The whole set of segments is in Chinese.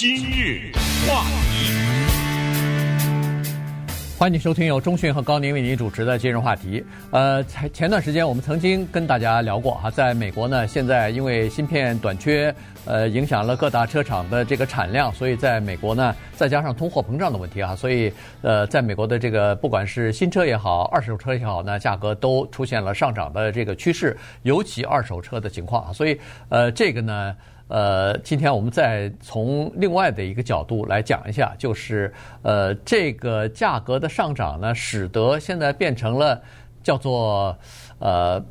今日话题，欢迎收听由中讯和高宁为您主持的今日话题。呃，前前段时间我们曾经跟大家聊过哈，在美国呢，现在因为芯片短缺，呃，影响了各大车厂的这个产量，所以在美国呢，再加上通货膨胀的问题啊，所以呃，在美国的这个不管是新车也好，二手车也好呢，价格都出现了上涨的这个趋势，尤其二手车的情况啊，所以呃，这个呢。呃，今天我们再从另外的一个角度来讲一下，就是呃，这个价格的上涨呢，使得现在变成了叫做呃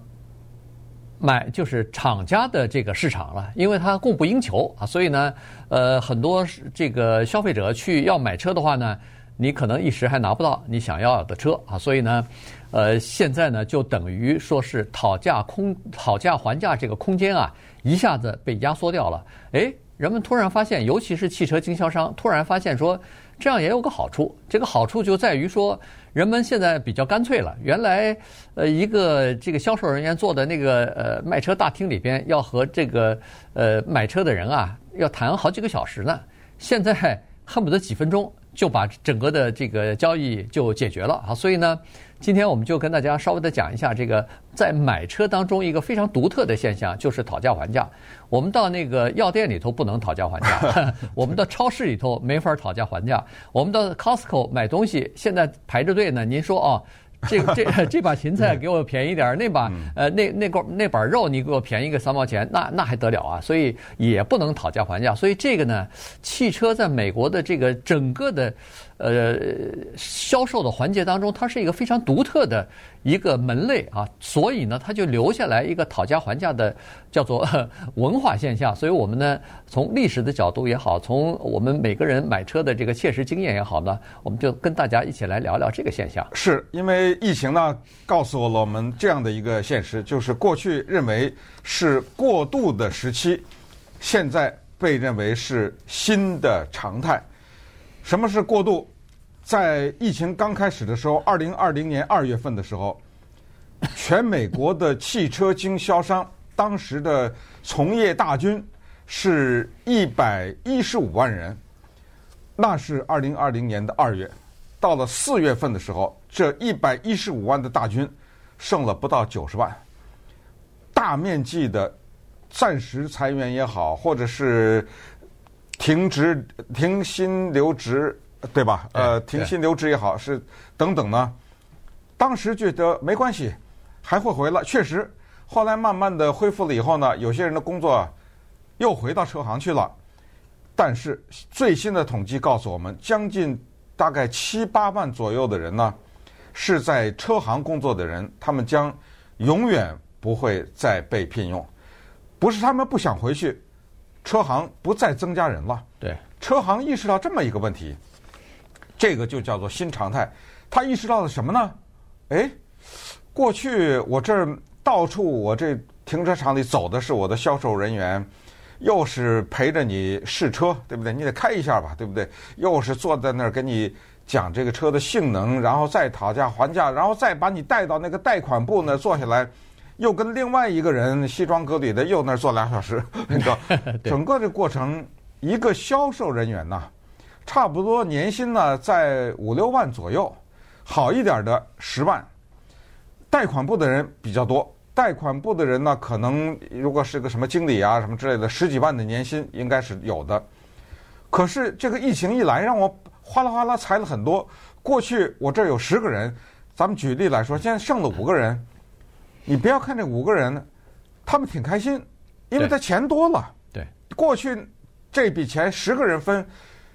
买就是厂家的这个市场了，因为它供不应求啊，所以呢，呃，很多这个消费者去要买车的话呢，你可能一时还拿不到你想要的车啊，所以呢，呃，现在呢就等于说是讨价空讨价还价这个空间啊。一下子被压缩掉了，诶，人们突然发现，尤其是汽车经销商，突然发现说，这样也有个好处。这个好处就在于说，人们现在比较干脆了。原来，呃，一个这个销售人员坐在那个呃卖车大厅里边，要和这个呃买车的人啊，要谈好几个小时呢。现在恨不得几分钟就把整个的这个交易就解决了啊。所以呢。今天我们就跟大家稍微的讲一下这个在买车当中一个非常独特的现象，就是讨价还价。我们到那个药店里头不能讨价还价，我们到超市里头没法讨价还价，我们到 Costco 买东西现在排着队呢。您说哦。这这 这把芹菜给我便宜点儿，那把呃那那块那板肉你给我便宜个三毛钱，那那还得了啊？所以也不能讨价还价。所以这个呢，汽车在美国的这个整个的呃销售的环节当中，它是一个非常独特的一个门类啊。所以呢，它就留下来一个讨价还价的叫做 文化现象。所以我们呢，从历史的角度也好，从我们每个人买车的这个切实经验也好呢，我们就跟大家一起来聊聊这个现象。是因为。疫情呢，告诉了我们这样的一个现实，就是过去认为是过渡的时期，现在被认为是新的常态。什么是过渡？在疫情刚开始的时候，二零二零年二月份的时候，全美国的汽车经销商当时的从业大军是一百一十五万人，那是二零二零年的二月。到了四月份的时候，这一百一十五万的大军剩了不到九十万，大面积的暂时裁员也好，或者是停职、停薪留职，对吧？呃，停薪留职也好，是等等呢。当时觉得没关系，还会回来。确实，后来慢慢的恢复了以后呢，有些人的工作又回到车行去了。但是最新的统计告诉我们，将近。大概七八万左右的人呢，是在车行工作的人，他们将永远不会再被聘用。不是他们不想回去，车行不再增加人了。对，车行意识到这么一个问题，这个就叫做新常态。他意识到了什么呢？哎，过去我这儿到处我这停车场里走的是我的销售人员。又是陪着你试车，对不对？你得开一下吧，对不对？又是坐在那儿给你讲这个车的性能，然后再讨价还价，然后再把你带到那个贷款部那儿坐下来，又跟另外一个人西装革履的又那儿坐俩小时。你知道整个这过程，一个销售人员呐，差不多年薪呢在五六万左右，好一点的十万，贷款部的人比较多。贷款部的人呢，可能如果是个什么经理啊什么之类的，十几万的年薪应该是有的。可是这个疫情一来，让我哗啦哗啦裁了很多。过去我这儿有十个人，咱们举例来说，现在剩了五个人。你不要看这五个人，他们挺开心，因为他钱多了。对，过去这笔钱十个人分，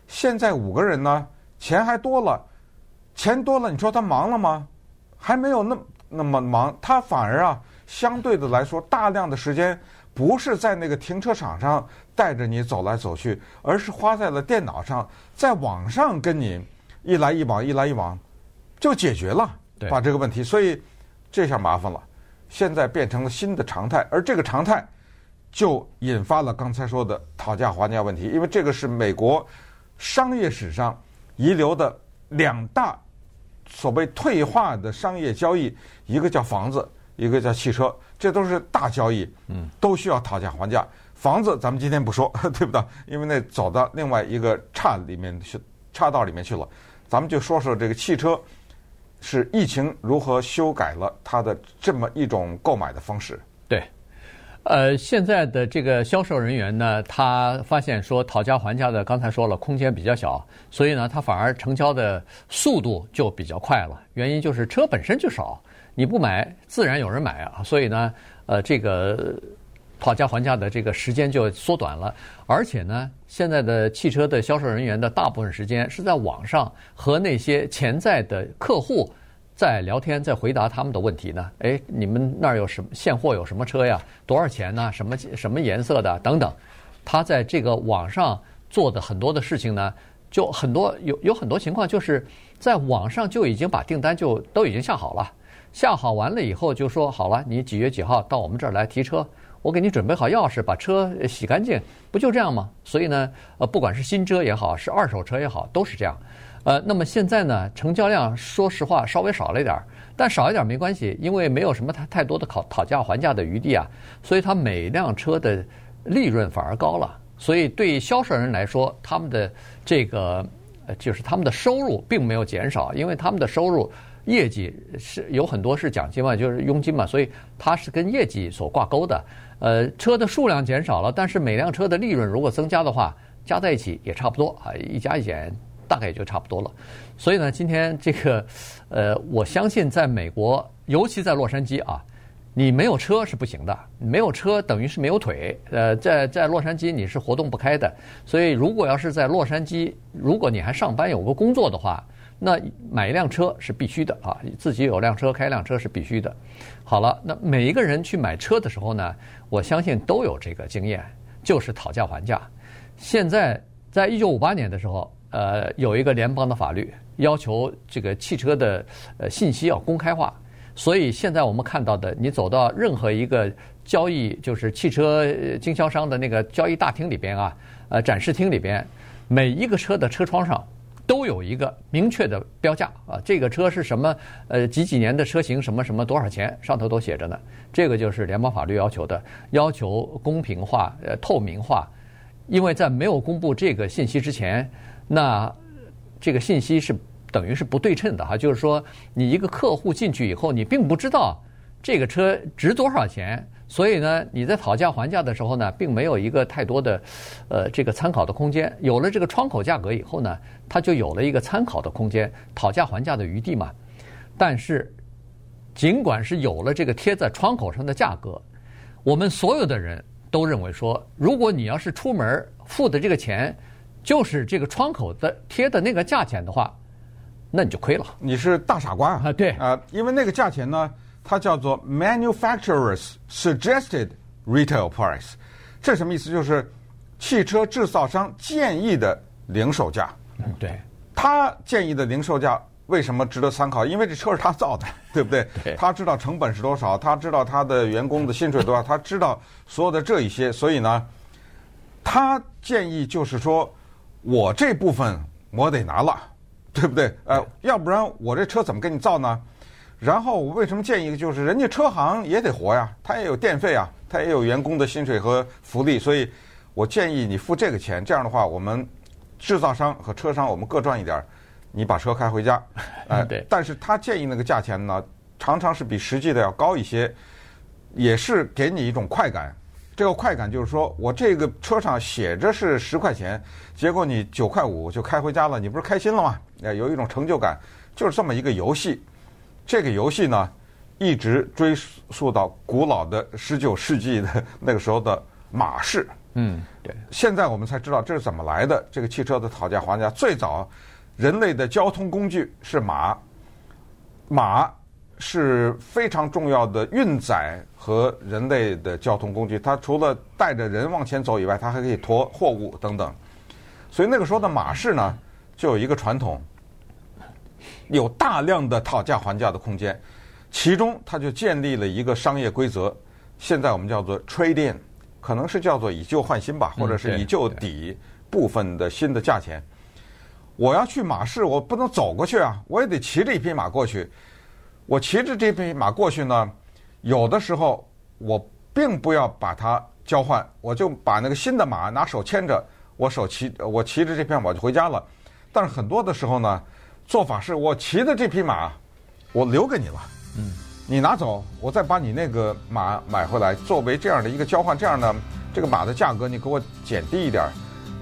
现在五个人呢，钱还多了，钱多了，你说他忙了吗？还没有那那么忙，他反而啊。相对的来说，大量的时间不是在那个停车场上带着你走来走去，而是花在了电脑上，在网上跟你一来一往，一来一往，就解决了，把这个问题。所以这下麻烦了，现在变成了新的常态，而这个常态就引发了刚才说的讨价还价问题，因为这个是美国商业史上遗留的两大所谓退化的商业交易，一个叫房子。一个叫汽车，这都是大交易，嗯，都需要讨价还价。房子咱们今天不说，对不对？因为那走到另外一个岔里面去，岔道里面去了。咱们就说说这个汽车是疫情如何修改了它的这么一种购买的方式。对，呃，现在的这个销售人员呢，他发现说讨价还价的，刚才说了空间比较小，所以呢，他反而成交的速度就比较快了。原因就是车本身就少，你不买，自然有人买啊。所以呢，呃，这个。讨价还价的这个时间就缩短了，而且呢，现在的汽车的销售人员的大部分时间是在网上和那些潜在的客户在聊天，在回答他们的问题呢。哎，你们那儿有什么现货？有什么车呀？多少钱呢？什么什么颜色的？等等。他在这个网上做的很多的事情呢，就很多有有很多情况，就是在网上就已经把订单就都已经下好了，下好完了以后就说好了，你几月几号到我们这儿来提车。我给你准备好钥匙，把车洗干净，不就这样吗？所以呢，呃，不管是新车也好，是二手车也好，都是这样。呃，那么现在呢，成交量说实话稍微少了一点儿，但少一点儿没关系，因为没有什么太太多的讨讨价还价的余地啊，所以它每辆车的利润反而高了。所以对销售人来说，他们的这个呃，就是他们的收入并没有减少，因为他们的收入。业绩是有很多是奖金嘛，就是佣金嘛，所以它是跟业绩所挂钩的。呃，车的数量减少了，但是每辆车的利润如果增加的话，加在一起也差不多啊，一加一减大概也就差不多了。所以呢，今天这个呃，我相信在美国，尤其在洛杉矶啊，你没有车是不行的，没有车等于是没有腿。呃，在在洛杉矶你是活动不开的。所以如果要是在洛杉矶，如果你还上班有个工作的话，那买一辆车是必须的啊，自己有辆车开一辆车是必须的。好了，那每一个人去买车的时候呢，我相信都有这个经验，就是讨价还价。现在在一九五八年的时候，呃，有一个联邦的法律要求这个汽车的呃信息要公开化，所以现在我们看到的，你走到任何一个交易就是汽车经销商的那个交易大厅里边啊，呃展示厅里边，每一个车的车窗上。都有一个明确的标价啊，这个车是什么？呃，几几年的车型？什么什么多少钱？上头都写着呢。这个就是联邦法律要求的，要求公平化、呃透明化。因为在没有公布这个信息之前，那这个信息是等于是不对称的哈。就是说，你一个客户进去以后，你并不知道这个车值多少钱。所以呢，你在讨价还价的时候呢，并没有一个太多的，呃，这个参考的空间。有了这个窗口价格以后呢，它就有了一个参考的空间，讨价还价的余地嘛。但是，尽管是有了这个贴在窗口上的价格，我们所有的人都认为说，如果你要是出门付的这个钱，就是这个窗口的贴的那个价钱的话，那你就亏了。你是大傻瓜啊！对啊，因为那个价钱呢。它叫做 manufacturers suggested retail price，这什么意思？就是汽车制造商建议的零售价。嗯，对。他建议的零售价为什么值得参考？因为这车是他造的，对不对？对。他知道成本是多少，他知道他的员工的薪水多少，他知道所有的这一些，所以呢，他建议就是说，我这部分我得拿了，对不对？呃，要不然我这车怎么给你造呢？然后我为什么建议？就是人家车行也得活呀，他也有电费啊，他也有员工的薪水和福利，所以我建议你付这个钱。这样的话，我们制造商和车商我们各赚一点，你把车开回家。呃，对。但是他建议那个价钱呢，常常是比实际的要高一些，也是给你一种快感。这个快感就是说我这个车上写着是十块钱，结果你九块五就开回家了，你不是开心了吗？呃，有一种成就感，就是这么一个游戏。这个游戏呢，一直追溯到古老的十九世纪的那个时候的马市。嗯，对。现在我们才知道这是怎么来的。这个汽车的讨价还价，最早人类的交通工具是马，马是非常重要的运载和人类的交通工具。它除了带着人往前走以外，它还可以驮货物等等。所以那个时候的马市呢，就有一个传统。有大量的讨价还价的空间，其中它就建立了一个商业规则，现在我们叫做 trade in，可能是叫做以旧换新吧，或者是以旧抵部分的新的价钱。我要去马市，我不能走过去啊，我也得骑着一匹马过去。我骑着这匹马过去呢，有的时候我并不要把它交换，我就把那个新的马拿手牵着，我手骑我骑着这匹马就回家了。但是很多的时候呢，做法是我骑的这匹马，我留给你了，嗯，你拿走，我再把你那个马买回来，作为这样的一个交换，这样呢，这个马的价格你给我减低一点。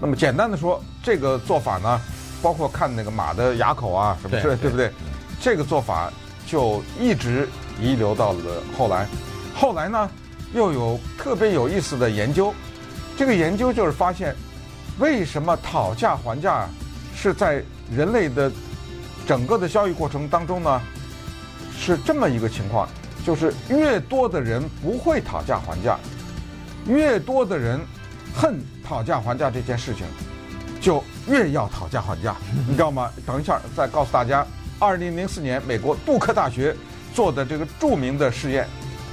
那么简单的说，这个做法呢，包括看那个马的牙口啊什么之类，对不对？这个做法就一直遗留到了后来。后来呢，又有特别有意思的研究。这个研究就是发现，为什么讨价还价是在人类的整个的交易过程当中呢？是这么一个情况，就是越多的人不会讨价还价，越多的人恨讨价还价这件事情，就越要讨价还价，你知道吗？等一下再告诉大家，二零零四年美国杜克大学做的这个著名的试验，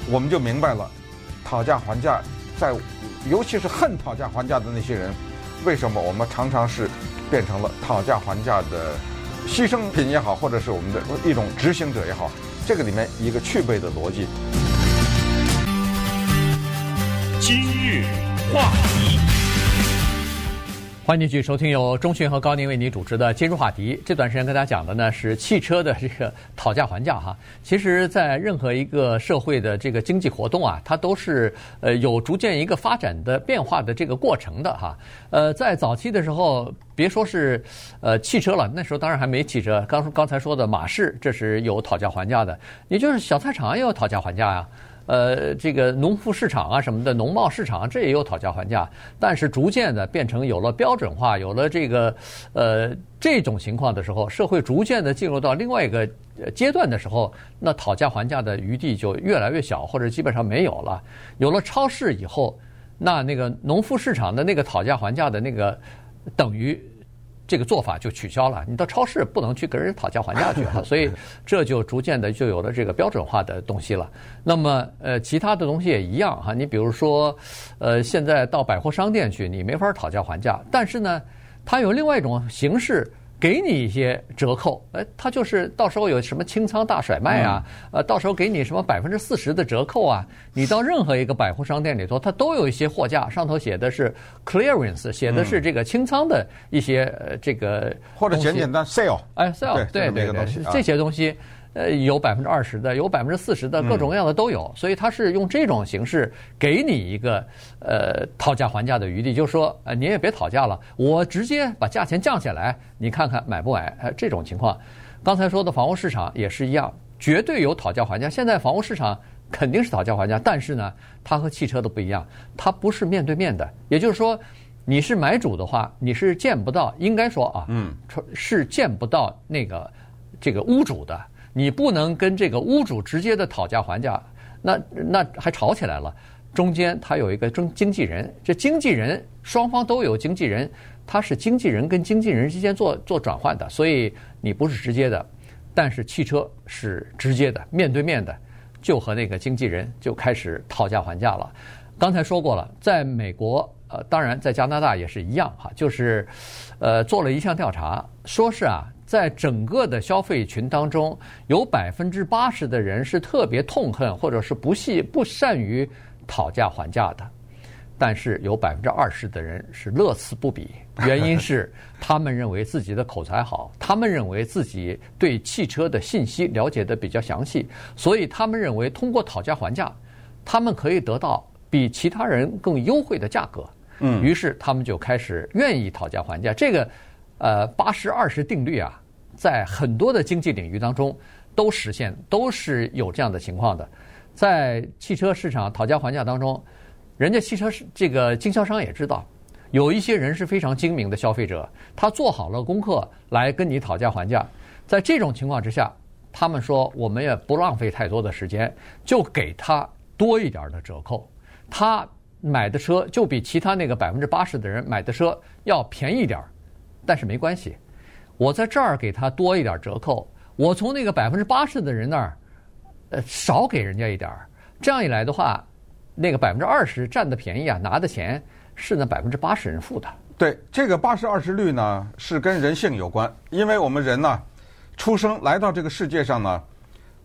我们就明白了，讨价还价在，尤其是恨讨价还价的那些人，为什么我们常常是变成了讨价还价的牺牲品也好，或者是我们的一种执行者也好，这个里面一个具备的逻辑。今日话题。欢迎继续收听由钟讯和高宁为您主持的今日话题。这段时间跟大家讲的呢是汽车的这个讨价还价哈。其实，在任何一个社会的这个经济活动啊，它都是呃有逐渐一个发展的变化的这个过程的哈。呃，在早期的时候，别说是呃汽车了，那时候当然还没汽车。刚刚才说的马市，这是有讨价还价的。也就是小菜场也有讨价还价呀。呃，这个农副市场啊什么的，农贸市场这也有讨价还价，但是逐渐的变成有了标准化，有了这个呃这种情况的时候，社会逐渐的进入到另外一个阶段的时候，那讨价还价的余地就越来越小，或者基本上没有了。有了超市以后，那那个农副市场的那个讨价还价的那个等于。这个做法就取消了，你到超市不能去跟人讨价还价去了，所以这就逐渐的就有了这个标准化的东西了。那么，呃，其他的东西也一样哈，你比如说，呃，现在到百货商店去，你没法讨价还价，但是呢，它有另外一种形式。给你一些折扣，哎，他就是到时候有什么清仓大甩卖啊，呃，到时候给你什么百分之四十的折扣啊。你到任何一个百货商店里头，它都有一些货架，上头写的是 clearance，写的是这个清仓的一些呃这个或者简简单 sale，哎，sale，对对对，这些东西。呃，有百分之二十的，有百分之四十的，各种各样的都有，所以他是用这种形式给你一个呃讨价还价的余地，就是说，呃，你也别讨价了，我直接把价钱降下来，你看看买不买？呃，这种情况，刚才说的房屋市场也是一样，绝对有讨价还价。现在房屋市场肯定是讨价还价，但是呢，它和汽车都不一样，它不是面对面的，也就是说，你是买主的话，你是见不到，应该说啊，嗯，是见不到那个这个屋主的。你不能跟这个屋主直接的讨价还价，那那还吵起来了。中间他有一个中经纪人，这经纪人双方都有经纪人，他是经纪人跟经纪人之间做做转换的，所以你不是直接的。但是汽车是直接的，面对面的，就和那个经纪人就开始讨价还价了。刚才说过了，在美国，呃，当然在加拿大也是一样哈，就是，呃，做了一项调查，说是啊。在整个的消费群当中，有百分之八十的人是特别痛恨或者是不细不善于讨价还价的，但是有百分之二十的人是乐此不彼。原因是 他们认为自己的口才好，他们认为自己对汽车的信息了解得比较详细，所以他们认为通过讨价还价，他们可以得到比其他人更优惠的价格。嗯，于是他们就开始愿意讨价还价。这个。呃，八十二十定律啊，在很多的经济领域当中都实现，都是有这样的情况的。在汽车市场讨价还价当中，人家汽车是这个经销商也知道，有一些人是非常精明的消费者，他做好了功课来跟你讨价还价。在这种情况之下，他们说我们也不浪费太多的时间，就给他多一点的折扣，他买的车就比其他那个百分之八十的人买的车要便宜点儿。但是没关系，我在这儿给他多一点折扣，我从那个百分之八十的人那儿，呃，少给人家一点儿。这样一来的话，那个百分之二十占的便宜啊，拿的钱是那百分之八十人付的。对，这个八十二十率呢，是跟人性有关，因为我们人呢，出生来到这个世界上呢，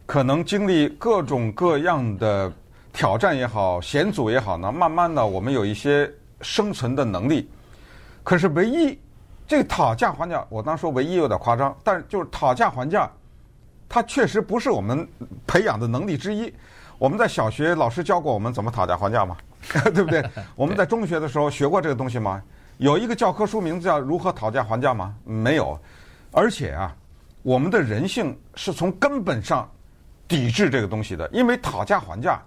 可能经历各种各样的挑战也好，险阻也好呢，慢慢的我们有一些生存的能力。可是唯一这个讨价还价，我当时说唯一有点夸张，但是就是讨价还价，它确实不是我们培养的能力之一。我们在小学老师教过我们怎么讨价还价吗？对不对？我们在中学的时候学过这个东西吗？有一个教科书名字叫《如何讨价还价》吗？没有。而且啊，我们的人性是从根本上抵制这个东西的，因为讨价还价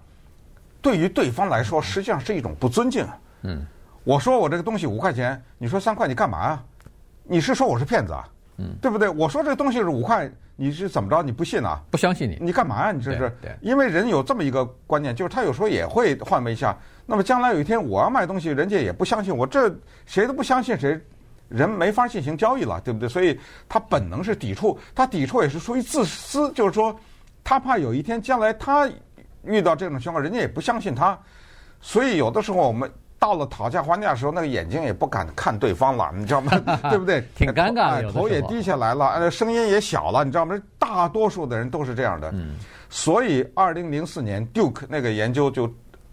对于对方来说实际上是一种不尊敬。嗯。我说我这个东西五块钱，你说三块，你干嘛呀？你是说我是骗子啊？嗯，对不对？我说这东西是五块，你是怎么着？你不信啊？不相信你？你干嘛呀？你这是？对，对，因为人有这么一个观念，就是他有时候也会换位一下。那么将来有一天我要卖东西，人家也不相信我，这谁都不相信谁，人没法进行交易了，对不对？所以他本能是抵触，他抵触也是出于自私，就是说他怕有一天将来他遇到这种情况，人家也不相信他。所以有的时候我们。到了讨价还价的时候，那个眼睛也不敢看对方了，你知道吗？对不对？挺尴尬的，头也低下来了，呃，声音也小了，你知道吗？大多数的人都是这样的。嗯。所以，二零零四年 Duke 那个研究就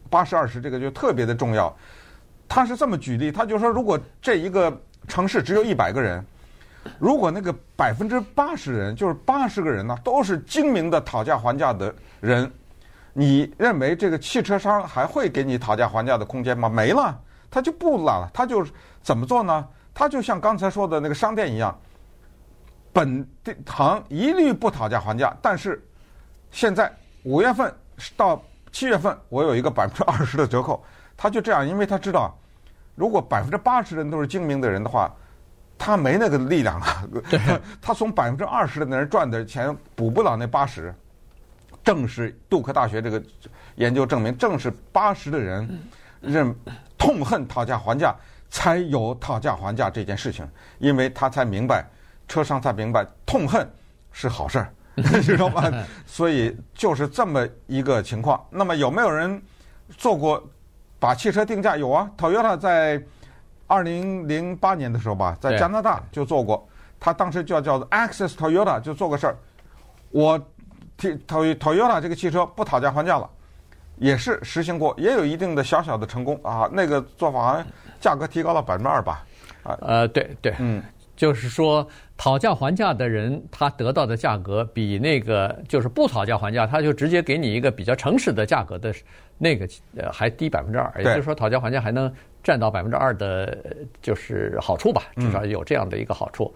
八十二十这个就特别的重要。他是这么举例，他就说，如果这一个城市只有一百个人，如果那个百分之八十人，就是八十个人呢，都是精明的讨价还价的人。你认为这个汽车商还会给你讨价还价的空间吗？没了，他就不了。他就怎么做呢？他就像刚才说的那个商店一样，本行一律不讨价还价。但是现在五月份到七月份，我有一个百分之二十的折扣。他就这样，因为他知道，如果百分之八十的人都是精明的人的话，他没那个力量 了。他从百分之二十的那人赚的钱补不了那八十。正是杜克大学这个研究证明，正是八十的人认痛恨讨价还价，才有讨价还价这件事情，因为他才明白，车商才明白痛恨是好事儿，知道吗？所以就是这么一个情况。那么有没有人做过把汽车定价？有啊，Toyota 在二零零八年的时候吧，在加拿大就做过，他当时叫叫做 Access Toyota 就做个事儿，我。Toyota 这个汽车不讨价还价了，也是实行过，也有一定的小小的成功啊。那个做法好像价格提高了百分之二吧？啊，呃，对对，嗯，就是说讨价还价的人他得到的价格比那个就是不讨价还价，他就直接给你一个比较诚实的价格的那个呃还低百分之二，也就是说讨价还价还能占到百分之二的，就是好处吧，至少有这样的一个好处。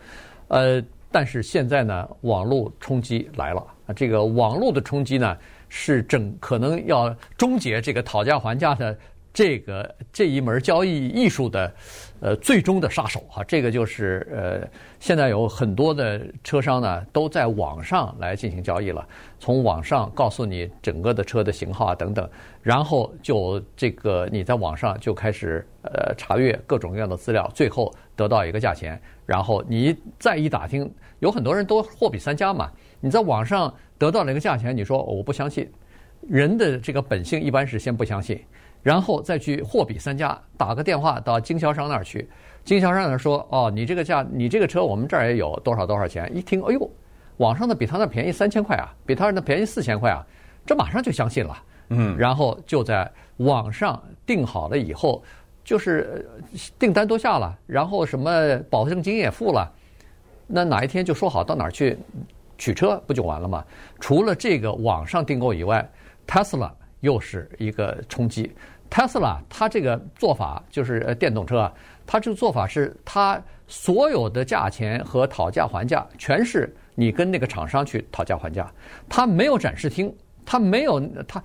呃，但是现在呢，网络冲击来了。这个网络的冲击呢，是整可能要终结这个讨价还价的这个这一门交易艺术的呃最终的杀手哈。这个就是呃，现在有很多的车商呢都在网上来进行交易了，从网上告诉你整个的车的型号啊等等，然后就这个你在网上就开始呃查阅各种各样的资料，最后得到一个价钱，然后你再一打听，有很多人都货比三家嘛。你在网上得到了一个价钱，你说我不相信，人的这个本性一般是先不相信，然后再去货比三家，打个电话到经销商那儿去，经销商那儿说哦，你这个价，你这个车我们这儿也有多少多少钱？一听，哎呦，网上的比他那便宜三千块啊，比他那便宜四千块啊，这马上就相信了，嗯，然后就在网上订好了以后，就是订单都下了，然后什么保证金也付了，那哪一天就说好到哪儿去？取车不就完了吗？除了这个网上订购以外，Tesla 又是一个冲击。Tesla 它这个做法就是呃电动车啊，它这个做法是它所有的价钱和讨价还价全是你跟那个厂商去讨价还价，它没有展示厅，它没有它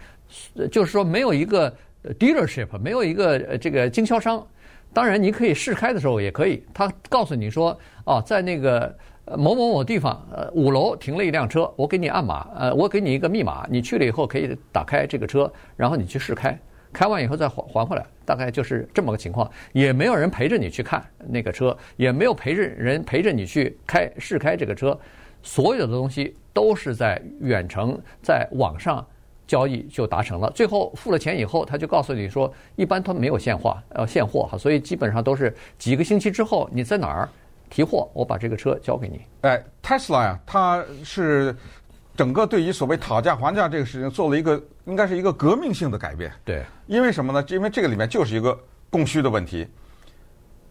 就是说没有一个 dealership，没有一个这个经销商。当然你可以试开的时候也可以，他告诉你说哦，在那个。呃，某某某地方，呃，五楼停了一辆车，我给你按码，呃，我给你一个密码，你去了以后可以打开这个车，然后你去试开，开完以后再还还回来，大概就是这么个情况。也没有人陪着你去看那个车，也没有陪着人陪着你去开试开这个车，所有的东西都是在远程在网上交易就达成了。最后付了钱以后，他就告诉你说，一般他没有现货，呃，现货哈，所以基本上都是几个星期之后你在哪儿。提货，我把这个车交给你。哎，Tesla 呀，它是整个对于所谓讨价还价这个事情做了一个应该是一个革命性的改变。对，因为什么呢？因为这个里面就是一个供需的问题。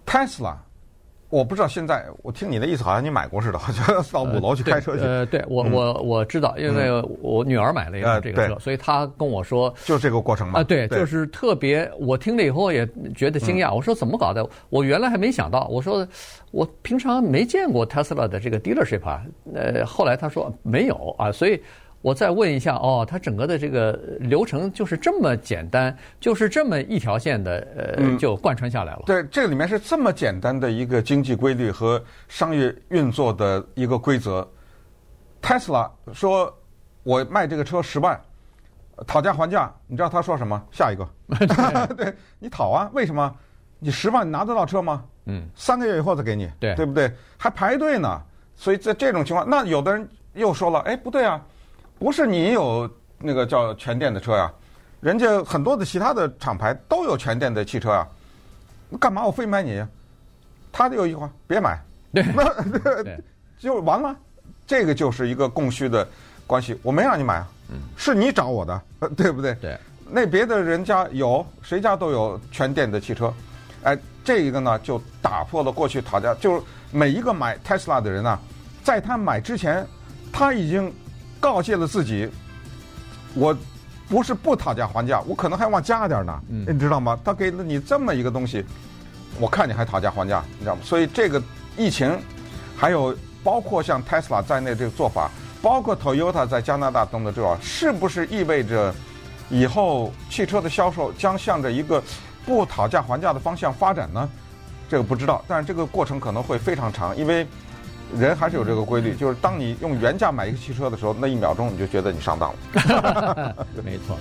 Tesla。我不知道现在，我听你的意思，好像你买过似的，好像到五楼去开车去。呃，对，我我我知道，因为我女儿买了一辆这个车，所以她跟我说，就这个过程嘛。啊，对，就是特别，我听了以后也觉得惊讶。我说怎么搞的？我原来还没想到。我说我平常没见过 Tesla 的这个 dealership 啊。呃，后来他说没有啊，所以。我再问一下哦，它整个的这个流程就是这么简单，就是这么一条线的，呃，就贯穿下来了。嗯、对，这里面是这么简单的一个经济规律和商业运作的一个规则。Tesla 说，我卖这个车十万，讨价还价，你知道他说什么？下一个，对，你讨啊？为什么？你十万你拿得到车吗？嗯，三个月以后再给你，对，对不对？还排队呢。所以在这种情况，那有的人又说了，哎，不对啊。不是你有那个叫全电的车呀，人家很多的其他的厂牌都有全电的汽车啊，干嘛我非买你？他就有一句话，别买，对，那 就完了。这个就是一个供需的关系，我没让你买啊，是你找我的，对不对？对。那别的人家有，谁家都有全电的汽车，哎，这一个呢就打破了过去讨价，就是每一个买 Tesla 的人呢，在他买之前，他已经。告诫了自己，我不是不讨价还价，我可能还往加点呢，嗯、你知道吗？他给了你这么一个东西，我看你还讨价还价，你知道吗？所以这个疫情，还有包括像 Tesla 在内这个做法，包括 Toyota 在加拿大等等这种，是不是意味着以后汽车的销售将向着一个不讨价还价的方向发展呢？这个不知道，但是这个过程可能会非常长，因为。人还是有这个规律，就是当你用原价买一个汽车的时候，那一秒钟你就觉得你上当了。没错。